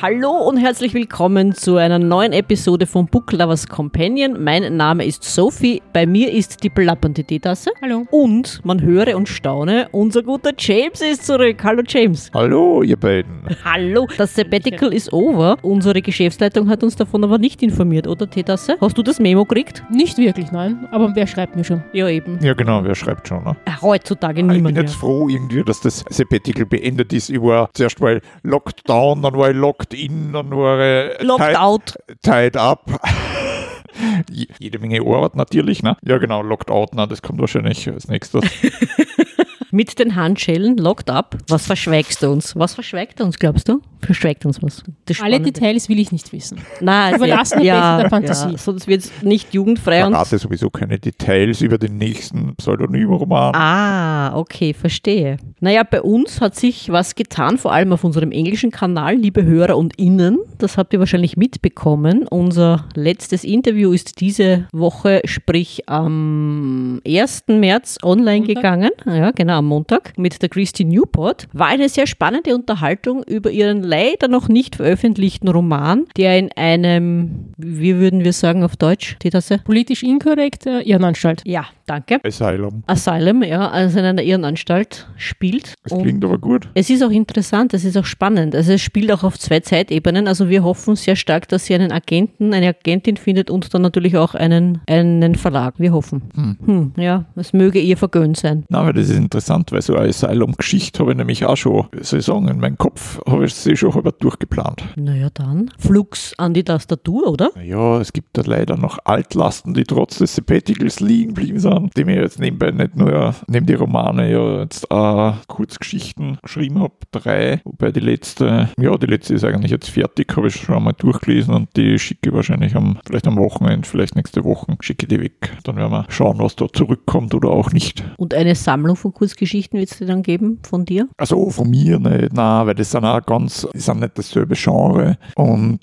Hallo und herzlich willkommen zu einer neuen Episode von Book Lovers Companion. Mein Name ist Sophie, bei mir ist die plappernde Teetasse. Hallo. Und man höre und staune, unser guter James ist zurück. Hallo James. Hallo, ihr beiden. Hallo. Das Sabbatical ist over. Unsere Geschäftsleitung hat uns davon aber nicht informiert, oder Teetasse? Hast du das Memo gekriegt? Nicht wirklich, nein. Aber wer schreibt mir schon? Ja, eben. Ja, genau, wer schreibt schon? Ne? Äh, Heutzutage Ich niemand bin mehr. jetzt froh irgendwie, dass das Sabbatical beendet ist. Ich war zuerst mal locked down, dann war ich locked in, dann war ich Locked tied, out. tied up. Je- Jede Menge Arbeit natürlich, ne? Ja, genau, locked out, ne? das kommt wahrscheinlich als nächstes. Mit den Handschellen, locked up. Was verschweigst du uns? Was verschweigt er uns, glaubst du? Verschweigt uns was? Das Alle. Details will ich nicht wissen. Nein, Überlassen wir ja, der Fantasie. Ja, sonst wird es nicht jugendfrei. Und Verrate sowieso keine Details über den nächsten Pseudonymroman. ah, okay, verstehe. Naja, bei uns hat sich was getan, vor allem auf unserem englischen Kanal, liebe Hörer und Innen. Das habt ihr wahrscheinlich mitbekommen. Unser letztes Interview ist diese Woche, sprich am 1. März online Montag? gegangen. Ja, genau, am Montag mit der Christy Newport. War eine sehr spannende Unterhaltung über ihren leider noch nicht veröffentlichten Roman, der in einem, wie würden wir sagen auf Deutsch, die Tasse? Politisch inkorrekt, äh, Irrenanstalt. Ja, danke. Asylum. Asylum, ja, also in einer Irrenanstalt spielt. Das Und klingt aber gut. es ist auch interessant, es ist auch spannend. Also es spielt auch auf zwei Zeitebenen. Also wir hoffen sehr stark, dass sie einen Agenten, eine Agentin findet und dann natürlich auch einen, einen Verlag. Wir hoffen. Hm, ja, es möge ihr vergönnt sein. Na, aber das ist interessant, weil so eine Asylum-Geschichte habe ich nämlich auch schon, soll ich sagen, in meinem Kopf habe ich sie schon halber durchgeplant. Naja, dann. Flux an die Tastatur, oder? Ja, es gibt da leider noch Altlasten, die trotz des Sabbaticals liegen geblieben sind, die mir jetzt nebenbei nicht nur neben die Romane ja jetzt auch Kurzgeschichten geschrieben habe, drei, wobei die letzte, ja, die letzte ist eigentlich jetzt fertig, habe ich schon einmal durchgelesen und die schicke ich wahrscheinlich am, vielleicht am Wochenende, vielleicht nächste Woche, schicke ich die weg. Dann werden wir schauen, was da zurückkommt oder auch nicht. Und eine Sammlung von Kurzgeschichten wird es dir dann geben von dir? Also von mir nicht, nein, weil das sind auch ganz, die sind nicht dasselbe Genre und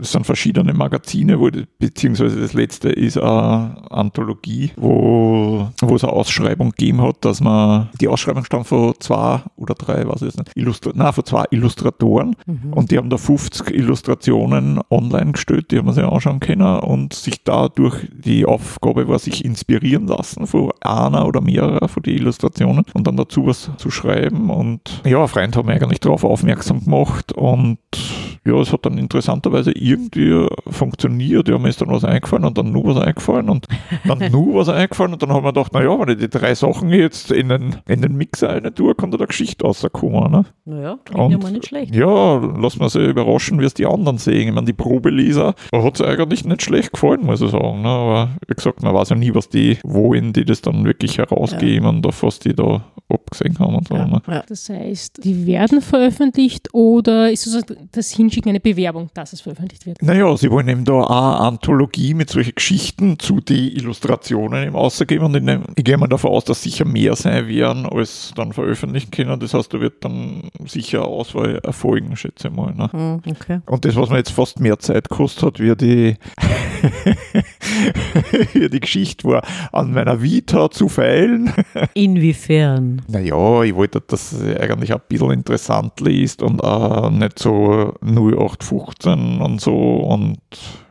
es sind verschiedene Magazine, wo, beziehungsweise das letzte ist eine Anthologie, wo, wo es eine Ausschreibung gegeben hat, dass man, die Ausschreibung stammt von zwei oder drei, was ist nicht, Illustra nein, von zwei Illustratoren. Und die haben da 50 Illustrationen online gestellt, die haben wir sich anschauen können und sich dadurch die Aufgabe war, sich inspirieren lassen von einer oder mehrerer von den Illustrationen und dann dazu was zu schreiben. Und ja, ein Freund hat mich eigentlich darauf aufmerksam gemacht und ja, es hat dann interessanterweise irgendwie funktioniert. Ja, mir ist dann was eingefallen und dann nur was eingefallen und dann nur was eingefallen und dann haben wir gedacht, naja, wenn ich die drei Sachen jetzt in den, in den Mixer rein tue, kann da der Geschichte rauskommen. Ne? Naja, klingt ja Und mal nicht schlecht. Ja, lass mal sich überraschen, wie es die anderen sehen. Ich meine, die Probeleser hat es eigentlich nicht schlecht gefallen, muss ich sagen. Ne? Aber wie gesagt, man weiß ja nie, was die wollen, die das dann wirklich herausgeben und auf was die da abgesehen haben und so. Ne? Ja. Das heißt, die werden veröffentlicht oder ist es das Hinschicken eine Bewerbung, dass es veröffentlicht wird? Naja, sie wollen eben da eine Anthologie mit solchen Geschichten zu den Illustrationen eben ausgeben und ich, nehm, ich gehe mal davon aus, dass sicher mehr sein werden, als dann veröffentlichen können. Das heißt, da wird dann sicher Auswahl erfolgen, schätze ich mal. Ne? Hm, okay. Und das, was mir jetzt fast mehr Zeit gekostet hat, wie die, wie die Geschichte war, an meiner Vita zu feilen. Inwiefern? Naja, ich wollte, dass es eigentlich ein bisschen interessant liest und auch nicht so 0815 und so und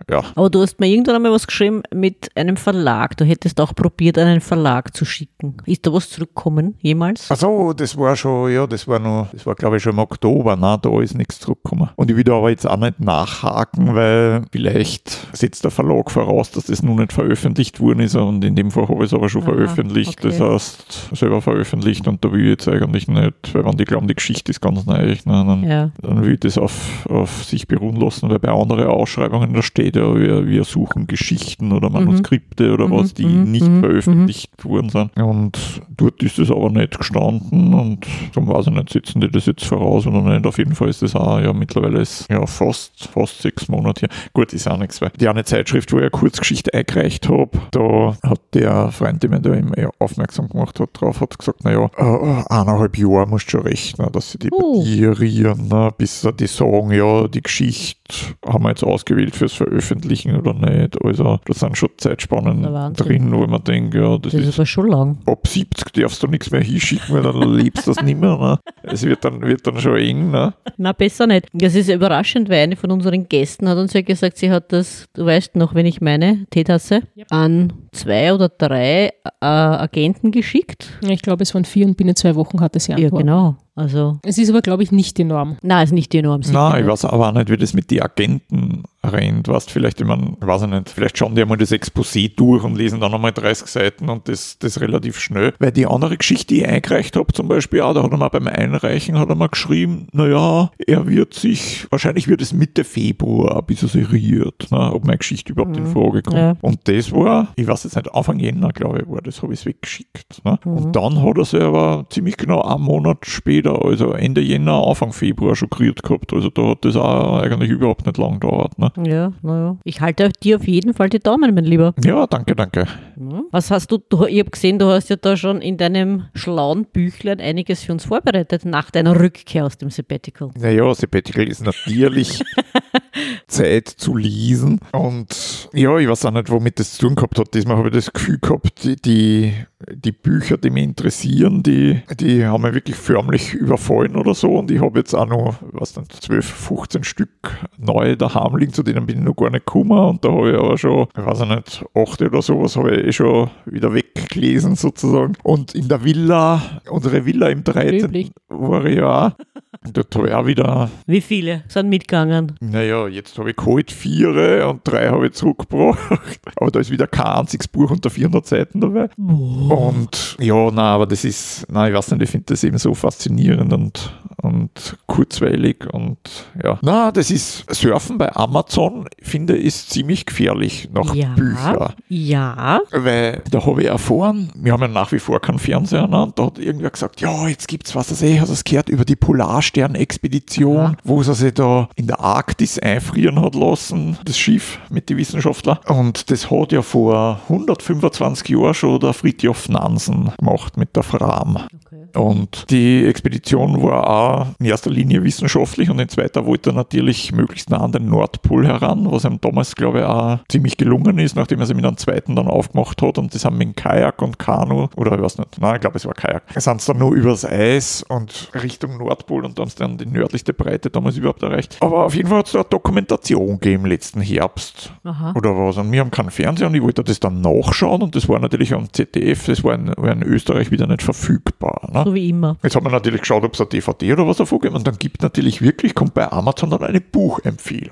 ja. Aber du hast mir irgendwann einmal was geschrieben mit einem Verlag. Du hättest auch probiert, einen Verlag zu schicken. Ist da was zurückgekommen, jemals? Also, das war schon, ja, das war noch, das war glaube ich schon im Oktober, na, da ist nichts zurückgekommen. Und ich will da aber jetzt auch nicht nachhaken, weil vielleicht setzt der Verlag voraus, dass das noch nicht veröffentlicht worden ist und in dem Fall habe ich es aber schon Aha, veröffentlicht, okay. das heißt, selber veröffentlicht und da will ich jetzt eigentlich nicht, weil wenn die glauben, die Geschichte ist ganz neu, ne, dann, Ja. dann will ich das auf, auf sich beruhen lassen, weil bei anderen Ausschreibungen, da steht ja, wir, wir suchen Geschichten oder Manuskripte oder Mhm, was, die mhm, nicht mhm, veröffentlicht worden sind. Und dort ist es aber nicht gestanden und darum weiß ich nicht, setzen die das jetzt voraus oder nicht. Auf jeden Fall ist das auch, ja, mittlerweile ist ja fast, fast sechs Monate her. Gut, ist auch nichts, weil die eine Zeitschrift, wo ich eine Kurzgeschichte eingereicht habe, da hat der Freund, der mir da eben aufmerksam gemacht hat, drauf, hat gesagt, naja, äh, eineinhalb Jahre musst du schon rechnen, dass sie die Oh. batierieren, ne, bis sie die sagen, ja, die Geschichte haben wir jetzt ausgewählt fürs Veröffentlichen veröffentlichen oder nicht. Also da sind schon Zeitspannen drin, wo man denkt, ja, das, Das ist ist aber schon lang. ab 70 darfst du nichts mehr hinschicken, weil dann lebst du das nicht mehr. Ne? Es wird dann, wird dann schon eng. Ne? Na, besser nicht. Das ist überraschend, weil eine von unseren Gästen hat uns ja gesagt, sie hat das, du weißt noch, wenn ich meine, Teetasse, Yep. an zwei oder drei äh, Agenten geschickt. Ich glaube, es waren vier und binnen zwei Wochen hat es ja Ja, genau. Also, Es ist aber, glaube ich, nicht die Norm. na, ist nicht die Norm. Nein, ich weiß aber auch nicht, wie das mit den Agenten rennt. Weißt vielleicht, ich, mein, ich weiß ich nicht, vielleicht schauen die einmal das Exposé durch und lesen dann nochmal 30 Seiten und das, das relativ schnell. Weil die andere Geschichte, die ich eingereicht habe, zum Beispiel, auch, da hat er mal beim Einreichen hat er mal geschrieben, naja, er wird sich, wahrscheinlich wird es Mitte Februar ein bisschen seriert, ne, ob meine Geschichte überhaupt in Frage kommt. Ja. Und das war, ich weiß jetzt nicht, Anfang Jänner, glaube ich, war das, habe ich es weggeschickt. Ne? Mhm. Und dann hat er sich aber ziemlich genau einen Monat später, also Ende Jänner, Anfang Februar schon kreiert gehabt. Also da hat das auch eigentlich überhaupt nicht lang gedauert. Ne? Ja, naja. Ich halte dir auf jeden Fall die Daumen, mein Lieber. Ja, danke, danke. Ja. Was hast du, du, ich habe gesehen, du hast ja da schon in deinem schlauen Büchlein einiges für uns vorbereitet nach deiner Rückkehr aus dem Sabbatical. Naja, Sabbatical ist natürlich Zeit zu lesen. Und ja, ich weiß auch nicht, womit das zu tun gehabt hat. Diesmal habe ich das Gefühl gehabt, die, die, die Bücher, die mich interessieren, die, die haben mich wirklich förmlich überfallen oder so. Und ich habe jetzt auch noch, was nicht, 12, 15 Stück neu daheim liegen, zu denen bin ich noch gar nicht gekommen. Und da habe ich aber schon, ich weiß auch nicht, 8 oder sowas habe ich eh schon wieder weggelesen sozusagen. Und in der Villa, unsere Villa im 13. Löblich. war ich ja auch. Dort habe ich auch wieder Wie viele sind mitgegangen? naja, jetzt habe ich geholt vier und drei habe ich zurückgebracht. Aber da ist wieder kein einziges Buch unter 400 Seiten dabei. Und ja, na, aber das ist, na, ich weiß nicht, ich finde das eben so faszinierend und, und kurzweilig und ja. Na, das ist Surfen bei Amazon, finde ist ziemlich gefährlich nach ja. Büchern. Ja. Weil da habe ich erfahren, wir haben ja nach wie vor keinen Fernseher, ne? und da hat irgendwer gesagt, ja, jetzt gibt's was, das eh, hast du es gehört, über die Polarstern-Expedition, Aha. wo sie sich da in der Arktis einfrieren hat lassen, das Schiff mit den Wissenschaftlern. Und das hat ja vor 125 Jahren schon der Fridtjof Nansen gemacht mit der Fram. Und die Expedition war auch in erster Linie wissenschaftlich und in zweiter wollte er natürlich möglichst nah an den Nordpol heran, was ihm damals, glaube ich, auch ziemlich gelungen ist, nachdem er sich mit einem zweiten dann aufgemacht hat und das haben mit Kajak und Kanu, oder ich weiß nicht, nein, ich glaube, es war Kajak, sind sie dann nur übers Eis und Richtung Nordpol und dann dann die nördlichste Breite damals überhaupt erreicht. Aber auf jeden Fall hat es da eine Dokumentation gegeben letzten Herbst Aha. oder was. Und wir haben keinen Fernseher und ich wollte das dann nachschauen und das war natürlich am ZDF, das war in, war in Österreich wieder nicht verfügbar. Ne? So wie immer. Jetzt haben wir natürlich geschaut, ob es eine DVD oder was davon gibt. Und dann gibt natürlich wirklich, kommt bei Amazon dann eine Buchempfehlung.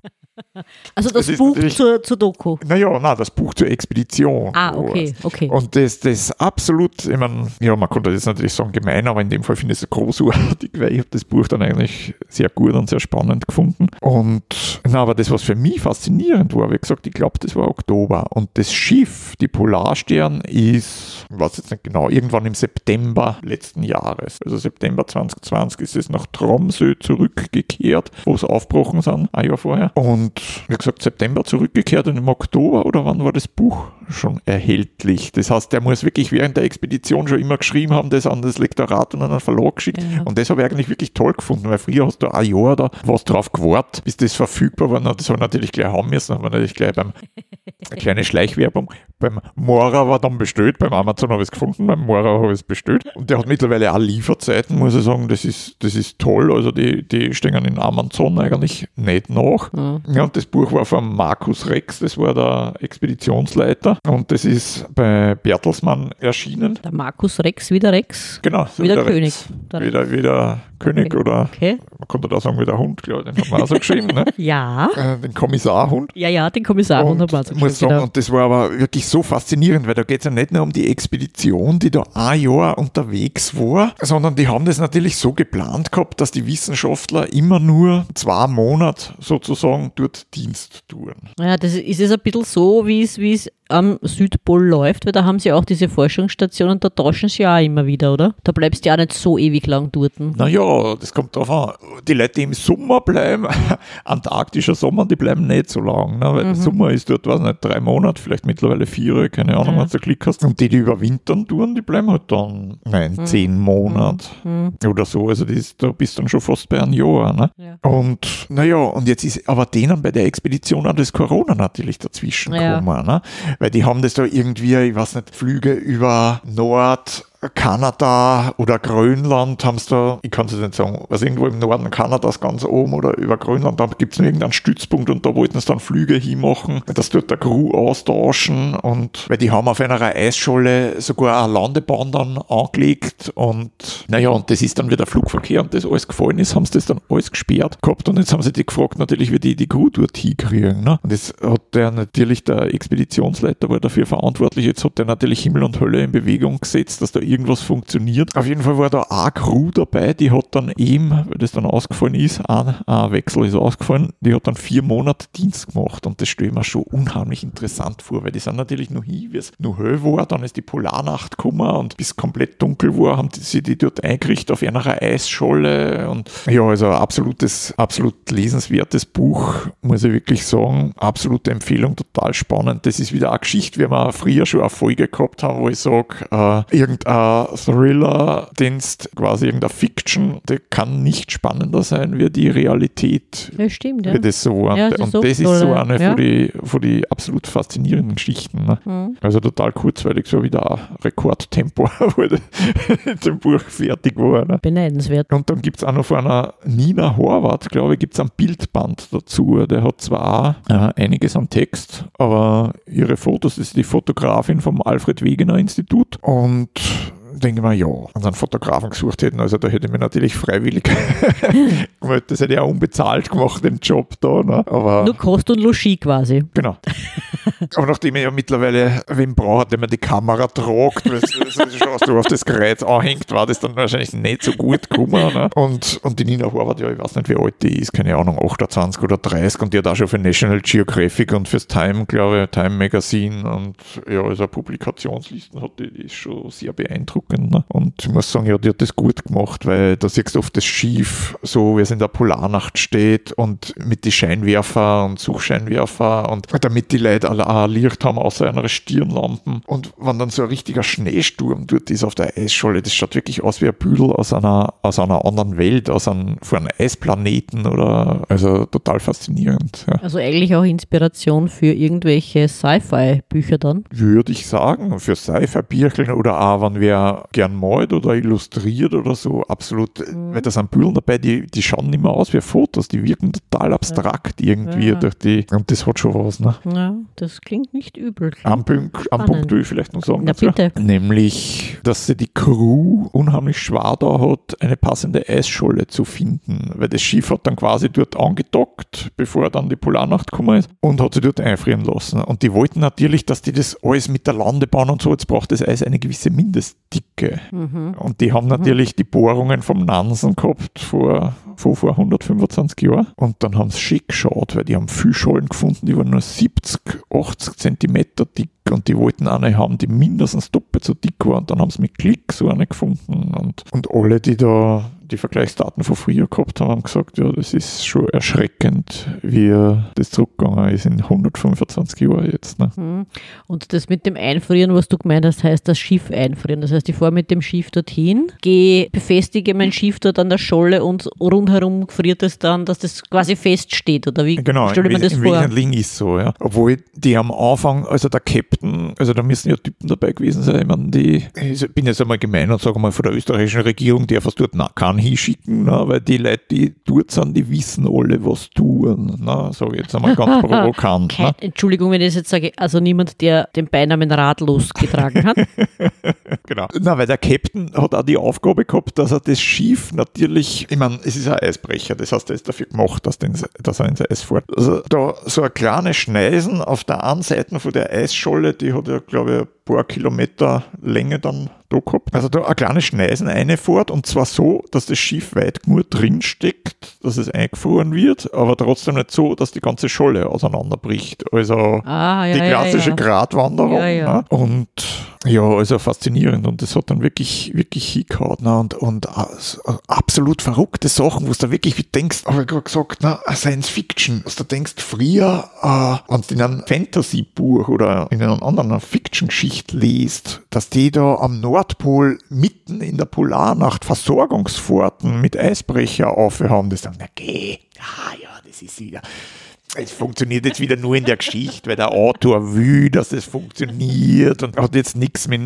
Also das Es ist Buch zur, zur Doku. Naja, na, das Buch zur Expedition. Ah, okay, okay. Und das, das absolut, ich meine, ja, man konnte jetzt natürlich sagen gemein, aber in dem Fall finde ich es großartig, weil ich habe das Buch dann eigentlich sehr gut und sehr spannend gefunden. Und, na, aber das, was für mich faszinierend war, wie gesagt, ich glaube, das war Oktober. Und das Schiff, die Polarstern, ist, ich weiß jetzt nicht genau, irgendwann im September letzten Jahres, also September 2020 ist es nach Tromsø zurückgekehrt, wo sie aufgebrochen sind, ein Jahr vorher. Und wie gesagt, September zurückgekehrt und im Oktober oder wann war das Buch schon erhältlich? Das heißt, der muss wirklich während der Expedition schon immer geschrieben haben, das an das Lektorat und an den Verlag geschickt. Ja. Und das habe ich eigentlich wirklich toll gefunden, weil früher hast du ein Jahr da was drauf gewartet, bis das verfügbar war. Das habe ich natürlich gleich haben müssen, haben wir natürlich gleich beim eine kleine Schleichwerbung. Beim Mora war dann bestellt, beim Amazon habe ich es gefunden, beim Mora habe ich es bestellt. Und der hat mittlerweile auch Lieferzeiten, muss ich sagen, das ist, das ist toll. Also die, die stehen in Amazon eigentlich nicht nach. Ja. Ja, und das Buch war von Markus Rex, das war der Expeditionsleiter. Und das ist bei Bertelsmann erschienen. Der Markus Rex, wieder Rex. Genau, so Wieder der König. Rex. Der Wieder, wieder König Okay. oder Okay. man konnte da sagen, wie der Hund, glaube ich, den hat man auch so geschrieben, ne? Ja. Äh, den Kommissarhund. Ja, ja, den Kommissar Und und hat ich muss sagen, und das war aber wirklich so faszinierend, weil da geht es ja nicht nur um die Expedition, die da ein Jahr unterwegs war, sondern die haben das natürlich so geplant gehabt, dass die Wissenschaftler immer nur zwei Monate sozusagen dort Dienst tun. Ja, das ist es ein bisschen so, wie es am Südpol läuft, weil da haben sie auch diese Forschungsstationen, da tauschen sie ja auch immer wieder, oder? Da bleibst du ja auch nicht so ewig lang dort. Naja, das kommt drauf an. Die Leute, die im Sommer bleiben, antarktischer Sommer, die bleiben nicht so lang, ne? weil mhm. der Sommer ist dort, weiß nicht, drei Monate, vielleicht mittlerweile vier, keine Ahnung, ja. was du Glück hast. Und die, die überwintern tun, die bleiben halt dann, nein, mhm. zehn Monate mhm. oder so. Also das, da bist du dann schon fast bei einem Jahr. Ne? Ja. Und naja, und jetzt ist aber denen bei der Expedition auch das Corona natürlich dazwischen ja. gekommen. Ne? Weil die haben das da irgendwie, ich weiß nicht, Flüge über Nord, Kanada oder Grönland haben es da, ich kann es nicht sagen, also irgendwo im Norden Kanadas ganz oben oder über Grönland, da gibt es irgendeinen Stützpunkt und da wollten sie dann Flüge hinmachen, dass dort der Crew austauschen und weil die haben auf einer Eisscholle sogar eine Landebahn dann angelegt und naja, und das ist dann wieder Flugverkehr und das alles gefallen ist, haben sie das dann alles gesperrt gehabt und jetzt haben sie die gefragt natürlich, wie die die Crew dort hinkriegen. Ne? Und das hat der natürlich der Expeditionsleiter war dafür verantwortlich, jetzt hat der natürlich Himmel und Hölle in Bewegung gesetzt, dass da irgendwas funktioniert. Auf jeden Fall war da eine Crew dabei, die hat dann eben, weil das dann ausgefallen ist, ein, ein Wechsel ist ausgefallen, die hat dann vier Monate Dienst gemacht und das stelle ich mir schon unheimlich interessant vor, weil die sind natürlich noch hin, wie es noch hell war, dann ist die Polarnacht gekommen und bis komplett dunkel war, haben sie die dort eingerichtet auf einer Eisscholle und ja, also absolutes, absolut lesenswertes Buch, muss ich wirklich sagen. Absolute Empfehlung, total spannend. Das ist wieder eine Geschichte, wie wir früher schon eine Folge gehabt haben, wo ich sage, äh, irgendein Thriller-Dienst, quasi irgendeine Fiction, der kann nicht spannender sein wie die Realität. Ja, stimmt, ja. Wie das so. Ja, das und das ist so eine ja. von den von die absolut faszinierenden Geschichten. Ne? Mhm. Also total kurzweilig, so wieder Rekordtempo, wo dem Buch fertig war. Ne? Beneidenswert. Und dann gibt es auch noch von einer Nina Horvath, glaube ich, gibt es ein Bildband dazu. Der hat zwar äh, einiges an Text, aber ihre Fotos, das ist die Fotografin vom Alfred Wegener Institut und denke ich mir, ja, unseren Fotografen gesucht hätten, also da hätte ich mir natürlich freiwillig gemeldet, das hätte ich auch unbezahlt gemacht, den Job da. Ne? Aber, Nur Kost und Logis quasi. Genau. Aber nachdem ich ja mittlerweile wen braucht, der mir die Kamera tragt, weil du auf das Gerät anhängt, war das dann wahrscheinlich nicht so gut gekommen. Ne? Und, und die Nina Horvath, ja, ich weiß nicht, wie alt die ist, keine Ahnung, 28 oder 30 und die hat auch schon für National Geographic und fürs Time, glaube ich, Time Magazine und ja, also Publikationslisten hat die, die ist schon sehr beeindruckend. Ne? Und ich muss sagen, ja, die hat das gut gemacht, weil da siehst du oft das Schiff, so wie es in der Polarnacht steht und mit die Scheinwerfer und Suchscheinwerfer und damit die Leute alle auch Licht haben, außer einer Stirnlampen. Und wenn dann so ein richtiger Schneesturm dort ist auf der Eisscholle, das schaut wirklich aus wie ein Büdel aus einer, aus einer anderen Welt, aus einem, von einem Eisplaneten oder, also total faszinierend. Ja. Also eigentlich auch Inspiration für irgendwelche Sci-Fi-Bücher dann? Würde ich sagen, für Sci-Fi-Bücher oder auch, wenn gern malt oder illustriert oder so, absolut, mhm. weil da sind Bühlen dabei, die, die schauen nicht mehr aus wie Fotos, die wirken total abstrakt ja. irgendwie ja. durch die, und das hat schon was, ne? Ja, das klingt nicht übel. Am Punkt, am Punkt will ich vielleicht noch sagen. Na, bitte. Nämlich, dass sie die Crew unheimlich schwer da hat, eine passende Eisscholle zu finden, weil das Schiff hat dann quasi dort angedockt, bevor dann die Polarnacht gekommen ist und hat sie dort einfrieren lassen. Und die wollten natürlich, dass die das alles mit der Landebahn und so, jetzt braucht das Eis eine gewisse Mindestdicke. Mhm. Und die haben natürlich mhm. die Bohrungen vom Nansen gehabt vor, vor, vor 125 Jahren und dann haben sie schick geschaut, weil die haben Fischschollen gefunden, die waren nur 70, 80 Zentimeter dick und die wollten eine haben, die mindestens doppelt so dick war und dann haben sie mit Klick so eine gefunden und, und alle, die da die Vergleichsdaten von früher gehabt haben, haben gesagt, ja, das ist schon erschreckend, wie das zurückgegangen ist in 125 Jahren jetzt. Ne? Mhm. Und das mit dem Einfrieren, was du gemeint hast, heißt das Schiff einfrieren. Das heißt, ich fahre mit dem Schiff dorthin, gehe, befestige mein Schiff dort an der Scholle und rundherum friert es dann, dass das quasi feststeht. Oder wie genau, stelle mir das im vor? Wesentlichen ist so, ja. Obwohl die am Anfang, also der Captain, also da müssen ja Typen dabei gewesen sein, ich meine, die, ich bin jetzt einmal gemein und sage mal von der österreichischen Regierung, der was dort kann kann hinschicken, ne? weil die Leute, die dort sind, die wissen alle, was tun. Ne? Sage ich jetzt einmal ganz provokant. Kein, ne? Entschuldigung, wenn ich das jetzt sage, also niemand, der den Beinamen ratlos getragen hat. genau. Na, weil der Captain hat auch die Aufgabe gehabt, dass er das Schiff natürlich, ich meine, es ist ein Eisbrecher, das heißt, er ist dafür gemacht, dass, den, dass er ins Eis fährt. Also da so eine kleine Schneisen auf der einen Seite von der Eisscholle, die hat ja, glaube ich, ein paar Kilometer Länge dann da gehabt. Also da eine kleine Schneisen reinfährt und zwar so, dass das Schiff weit genug drinsteckt, dass es eingefroren wird, aber trotzdem nicht so, dass die ganze Scholle auseinanderbricht. Also Ah, ja, die klassische ja. Gratwanderung. Ja, ja. Ne? Und ja, also faszinierend und das hat dann wirklich, wirklich hingehauen. Ne? Und, und äh, so absolut verrückte Sachen, wo du da wirklich wie denkst, habe ich gerade gesagt, ne? Science Fiction, was du denkst, früher, äh, wenn du in einem Fantasy-Buch oder in einer anderen Fiction-Geschichte liest, dass die da am Nordpol mitten in der Polarnacht Versorgungsfahrten mit Eisbrecher aufhaben, die sagen, na geh, ah ja, das ist wieder es funktioniert jetzt wieder nur in der Geschichte, weil der Autor will, dass es funktioniert und hat jetzt nichts mit,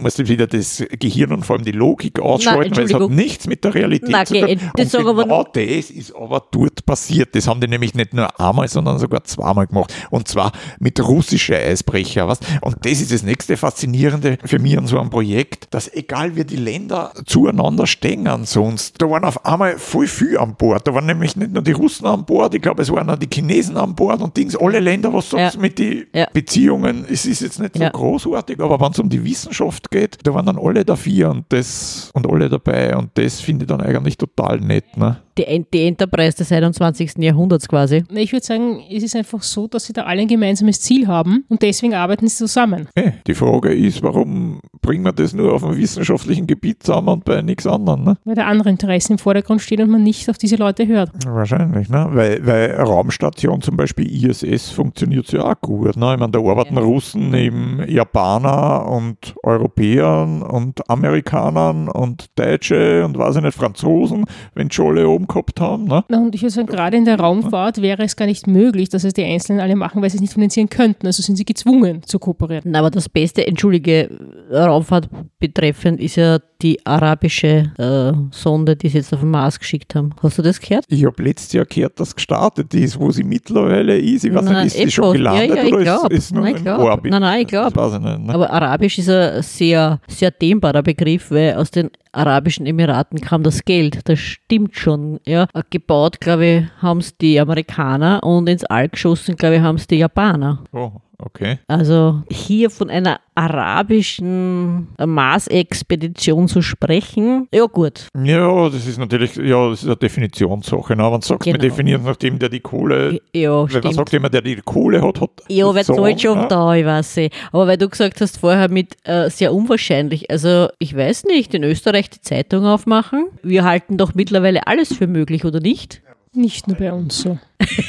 muss jetzt wieder das Gehirn und vor allem die Logik ausschalten, weil es hat nichts mit der Realität Nein, zu tun. geh, das Und genau das ist aber dort passiert. Das haben die nämlich nicht nur einmal, sondern sogar zweimal gemacht. Und zwar mit russischen Eisbrecher. Was? Und das ist das nächste Faszinierende für mich an so einem Projekt, dass egal wie die Länder zueinander stehen sonst, da waren auf einmal voll viel an Bord. Da waren nämlich nicht nur die Russen an Bord, ich glaube, es waren auch die Chinesen an Bord und Dings, alle Länder, was sagst Ja. mit den Ja. Beziehungen? Es ist jetzt nicht so Ja. großartig, aber wenn es um die Wissenschaft geht, da waren dann alle dafür und das und alle dabei und das finde ich dann eigentlich total nett. Ne? Die, die Enterprise des 21. Jahrhunderts quasi. Ich würde sagen, es ist einfach so, dass sie da alle ein gemeinsames Ziel haben und deswegen arbeiten sie zusammen. Hey, die Frage ist, warum bringen wir das nur auf einem wissenschaftlichen Gebiet zusammen und bei nichts anderem? Ne? Weil da andere Interessen im Vordergrund stehen und man nicht auf diese Leute hört. Wahrscheinlich, ne? weil, weil Raumstation, zum Beispiel ISS, funktioniert ja auch gut. Ne? Ich meine, da arbeiten Ja. Russen neben Japaner und Europäern und Amerikanern und Deutsche und weiß ich nicht, Franzosen, wenn die schon oben gehabt haben. Ne? Na, Und ich würde sagen, gerade in der Raumfahrt wäre es gar nicht möglich, dass es die Einzelnen alle machen, weil sie es nicht finanzieren könnten. Also sind sie gezwungen zu kooperieren. Na, aber das Beste, entschuldige, Raumfahrt betreffend, ist ja die arabische äh, Sonde, die sie jetzt auf den Mars geschickt haben. Hast du das gehört? Ich habe letztes Jahr gehört, dass gestartet ist, wo sie mittlerweile ist. Ich weiß Nein, nicht, ist sie schon etwas. gelandet Ja, ja, ich oder glaub. ist, ist nur Nein. Orbit? Nein, nein, ich glaub. Das weiß ich nicht. Ne? Aber Arabisch ist ein sehr, sehr dehnbarer Begriff, weil aus den Arabischen Emiraten kam das Geld. Das stimmt schon. Ja. Gebaut, glaube ich, haben es die Amerikaner und ins All geschossen, glaube ich, haben es die Japaner. Oh, okay. Also hier von einer arabischen Mars-Expedition zu sprechen, ja gut. Ja, das ist natürlich, ja, das ist eine Definitionssache. Ne? Wenn du sagst, wir Genau. definieren nach dem, der die Kohle, Ja, wenn man stimmt. sagt, jemand, der die Kohle hat, hat Ja, wer Sohn, zahlt schon ne? da, ich weiß eh. Aber weil du gesagt hast vorher mit äh, sehr unwahrscheinlich, also ich weiß nicht, in Österreich die Zeitung aufmachen, wir halten doch mittlerweile alles für möglich, oder nicht? Nicht nur bei uns so.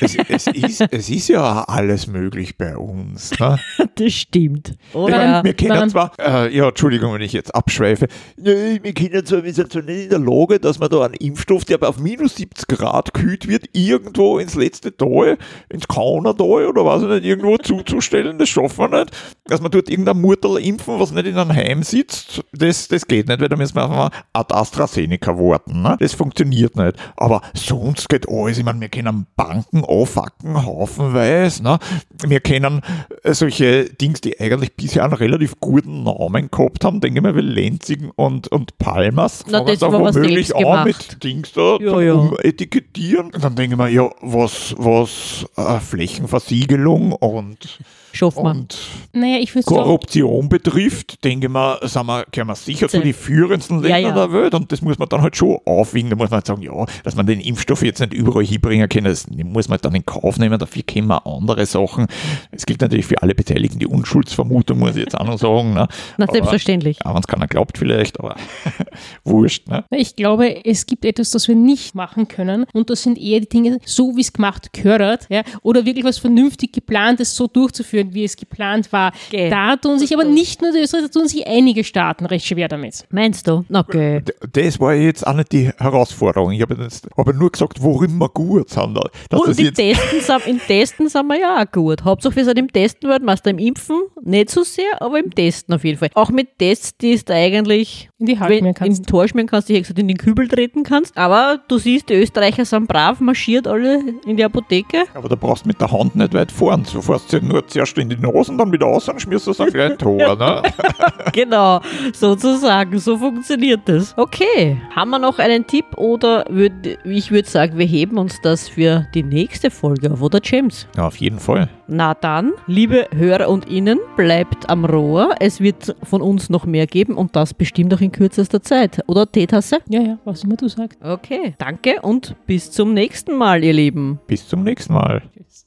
Es, es, ist, es ist ja alles möglich bei uns. Ne? Das stimmt. Ich Oder? meine, wir kennen Daran- zwar, äh, ja, Entschuldigung, wenn ich jetzt abschweife, wir kennen zwar, wir sind zwar nicht in der Lage, dass man da einen Impfstoff, der auf minus 70 Grad kühlt wird, irgendwo ins letzte Tal, ins Kaunertal oder was ich nicht, irgendwo zuzustellen, das schaffen wir nicht. Dass man dort irgendein Murtel impfen, was nicht in einem Heim sitzt, das, das geht nicht, weil da müssen wir einfach mal ad AstraZeneca warten. Ne? Das funktioniert nicht. Aber sonst geht alles. Ich meine, wir können Banken aufwacken, haufenweise. Ne? Wir kennen äh, solche Dings, die eigentlich bisher einen relativ guten Namen gehabt haben, denke ich mal, wie Lenzigen und, und Palmas. Na, Fangen was womöglich an gemacht. mit Dings da Ja, ja. Umetikettieren. Und dann denke ich mir, ja, was, was äh, Flächenversiegelung und, Schaffen wir. und Naja, ich sagen, Korruption betrifft, denke ich mal, sind wir, gehören wir sicher zu den führendsten Ja, Ländern ja. der Welt und das muss man dann halt schon aufwiegen. Da muss man halt sagen, ja, dass man den Impfstoff jetzt nicht überall hinbringen kann, das muss man dann in Kauf nehmen. Dafür kennen wir andere Sachen. Es gilt natürlich für alle Beteiligten die Unschuldsvermutung, muss ich jetzt auch noch sagen. Ne? Na, Aber- selbstverständlich. Ja, wenn es keiner glaubt vielleicht, aber wurscht. Ne? ich glaube, es gibt etwas, das wir nicht machen können und das sind eher die Dinge, so wie es gemacht gehört, ja, oder wirklich was vernünftig geplantes so durchzuführen, wie es geplant war. Gell. Da tun sich aber nicht nur die Österreicher, da tun sich einige Staaten recht schwer damit. Meinst du? Okay. Das war jetzt auch nicht die Herausforderung. Ich habe jetzt aber nur gesagt, worin wir gut sind. Dass Und das im Testen, sind, im Testen sind wir ja auch gut. Hauptsache wir sind im Testen Weltmeister. Im Impfen nicht so sehr, aber im Testen auf jeden Fall. Auch mit Tests, die du eigentlich In die wenn, in kannst. den Tor schmieren kannst, die gesagt in den Kübel treten kannst. Aber du siehst, die Österreicher sind brav, marschiert alle in die Apotheke. Aber da brauchst du mit der Hand nicht weit fahren. Du fährst ja nur zuerst du in die Nase und dann wieder aus und schmierst das auf ein Tor. Ne? genau, sozusagen, so funktioniert das. Okay, haben wir noch einen Tipp oder würd, ich würde sagen, wir heben uns das für die nächste Folge auf, oder James? Ja, auf jeden Fall. Na dann, liebe Hörer und Innen, bleibt am Rohr. Es wird von uns noch mehr geben und das bestimmt auch in kürzester Zeit. Oder Teetasse? Ja, ja, was immer du sagst. Okay, danke und bis zum nächsten Mal, ihr Lieben. Bis zum nächsten Mal. Tschüss.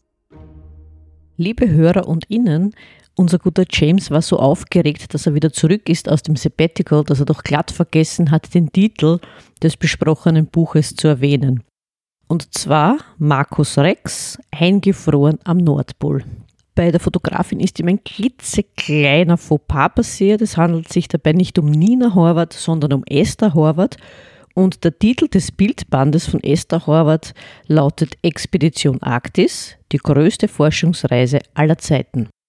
Liebe Hörer und Innen, unser guter James war so aufgeregt, dass er wieder zurück ist aus dem Sabbatical, dass er doch glatt vergessen hat, den Titel des besprochenen Buches zu erwähnen. Und zwar Markus Rex, eingefroren am Nordpol. Bei der Fotografin ist ihm ein klitzekleiner Fauxpas passiert. Es handelt sich dabei nicht um Nina Horvath, sondern um Esther Horvath. Und der Titel des Bildbandes von Esther Horvath lautet Expedition Arktis, die größte Forschungsreise aller Zeiten.